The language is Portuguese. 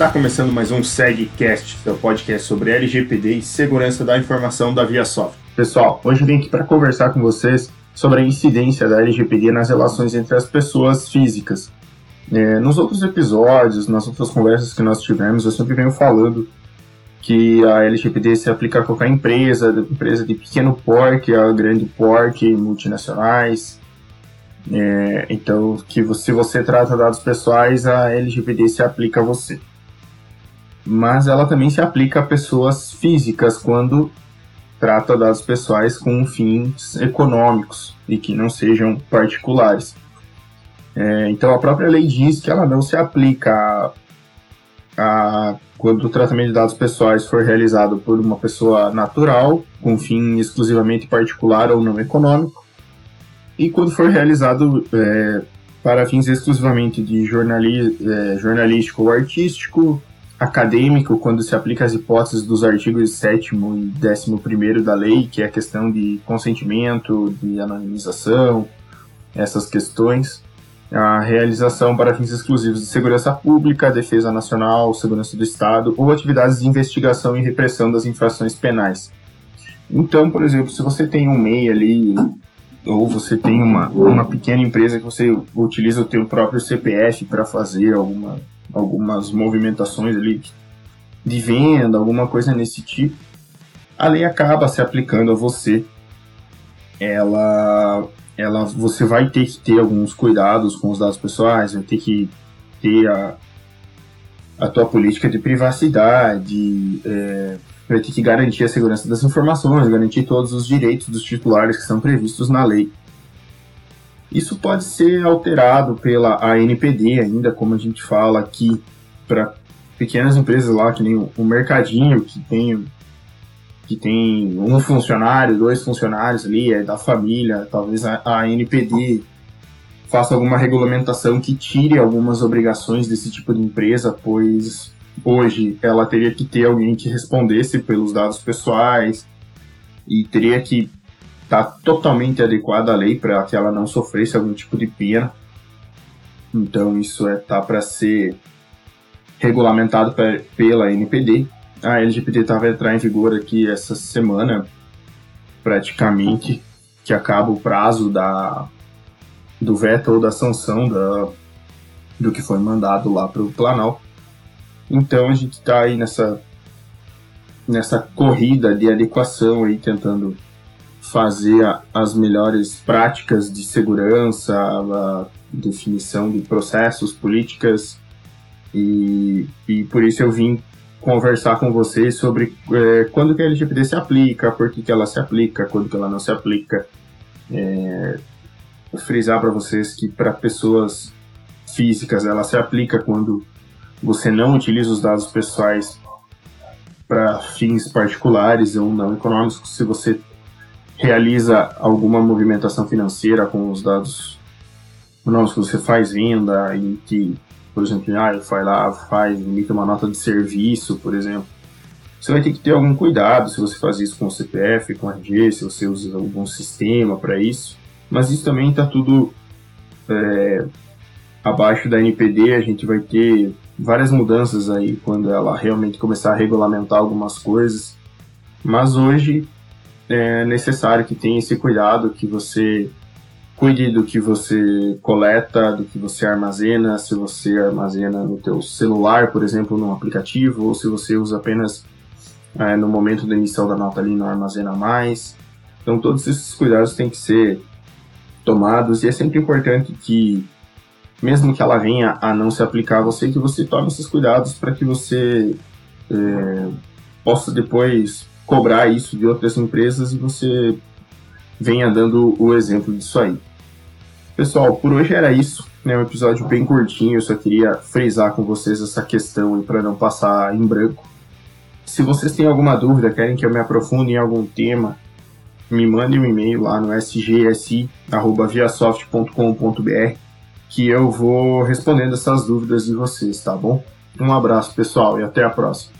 Está começando mais um SegCast, seu podcast sobre LGPD e segurança da informação da ViaSoft. Pessoal, hoje eu vim aqui para conversar com vocês sobre a incidência da LGPD nas relações entre as pessoas físicas. É, nos outros episódios, nas outras conversas que nós tivemos, eu sempre venho falando que a LGPD se aplica a qualquer empresa, empresa de pequeno porte a grande porte, multinacionais. É, então, que se você trata dados pessoais, a LGPD se aplica a você. Mas ela também se aplica a pessoas físicas quando trata dados pessoais com fins econômicos e que não sejam particulares. É, então, a própria lei diz que ela não se aplica a, a quando o tratamento de dados pessoais for realizado por uma pessoa natural, com fim exclusivamente particular ou não econômico, e quando for realizado é, para fins exclusivamente de jornali é, jornalístico ou artístico, acadêmico, quando se aplica as hipóteses dos artigos 7 e 11 da lei, que é a questão de consentimento, de anonimização, essas questões a realização para fins exclusivos de segurança pública, defesa nacional, segurança do Estado ou atividades de investigação e repressão das infrações penais. Então, por exemplo, se você tem um MEI ali, ou você tem uma, uma pequena empresa que você utiliza o teu próprio CPF para fazer alguma, algumas movimentações ali de venda, alguma coisa nesse tipo, a lei acaba se aplicando a você. Ela ela, você vai ter que ter alguns cuidados com os dados pessoais, vai ter que ter a, a tua política de privacidade, é, vai ter que garantir a segurança das informações, garantir todos os direitos dos titulares que são previstos na lei. Isso pode ser alterado pela ANPD ainda, como a gente fala aqui, para pequenas empresas lá, que nem o Mercadinho, que tem que tem um funcionário, dois funcionários ali, é da família, talvez a, a NPD faça alguma regulamentação que tire algumas obrigações desse tipo de empresa, pois hoje ela teria que ter alguém que respondesse pelos dados pessoais e teria que estar tá totalmente adequada à lei para que ela não sofresse algum tipo de pena. Então isso é tá para ser regulamentado pela NPD a LGPD estava a entrar em vigor aqui essa semana, praticamente, que acaba o prazo da, do veto ou da sanção da, do que foi mandado lá para o Planalto. Então a gente está aí nessa, nessa corrida de adequação aí, tentando fazer as melhores práticas de segurança, a definição de processos, políticas, e, e por isso eu vim conversar com vocês sobre é, quando que a LGPD se aplica, por que, que ela se aplica, quando que ela não se aplica. É, frisar para vocês que para pessoas físicas ela se aplica quando você não utiliza os dados pessoais para fins particulares ou não econômicos, se você realiza alguma movimentação financeira com os dados econômicos que você faz venda e que por exemplo, ah, vai lá, faz, emite uma nota de serviço, por exemplo. Você vai ter que ter algum cuidado se você faz isso com o CPF, com o RG, se você usa algum sistema para isso. Mas isso também está tudo é, abaixo da NPD. A gente vai ter várias mudanças aí quando ela realmente começar a regulamentar algumas coisas. Mas hoje é necessário que tenha esse cuidado, que você cuide do que você coleta, do que você armazena, se você armazena no teu celular, por exemplo, num aplicativo, ou se você usa apenas é, no momento da emissão da nota ali não armazena mais. Então todos esses cuidados têm que ser tomados e é sempre importante que mesmo que ela venha a não se aplicar a você, que você tome esses cuidados para que você é, possa depois cobrar isso de outras empresas e você venha dando o exemplo disso aí. Pessoal, por hoje era isso. É um episódio bem curtinho, eu só queria frisar com vocês essa questão para não passar em branco. Se vocês têm alguma dúvida, querem que eu me aprofunde em algum tema, me mande um e-mail lá no sgsi@viasoft.com.br que eu vou respondendo essas dúvidas de vocês, tá bom? Um abraço, pessoal, e até a próxima.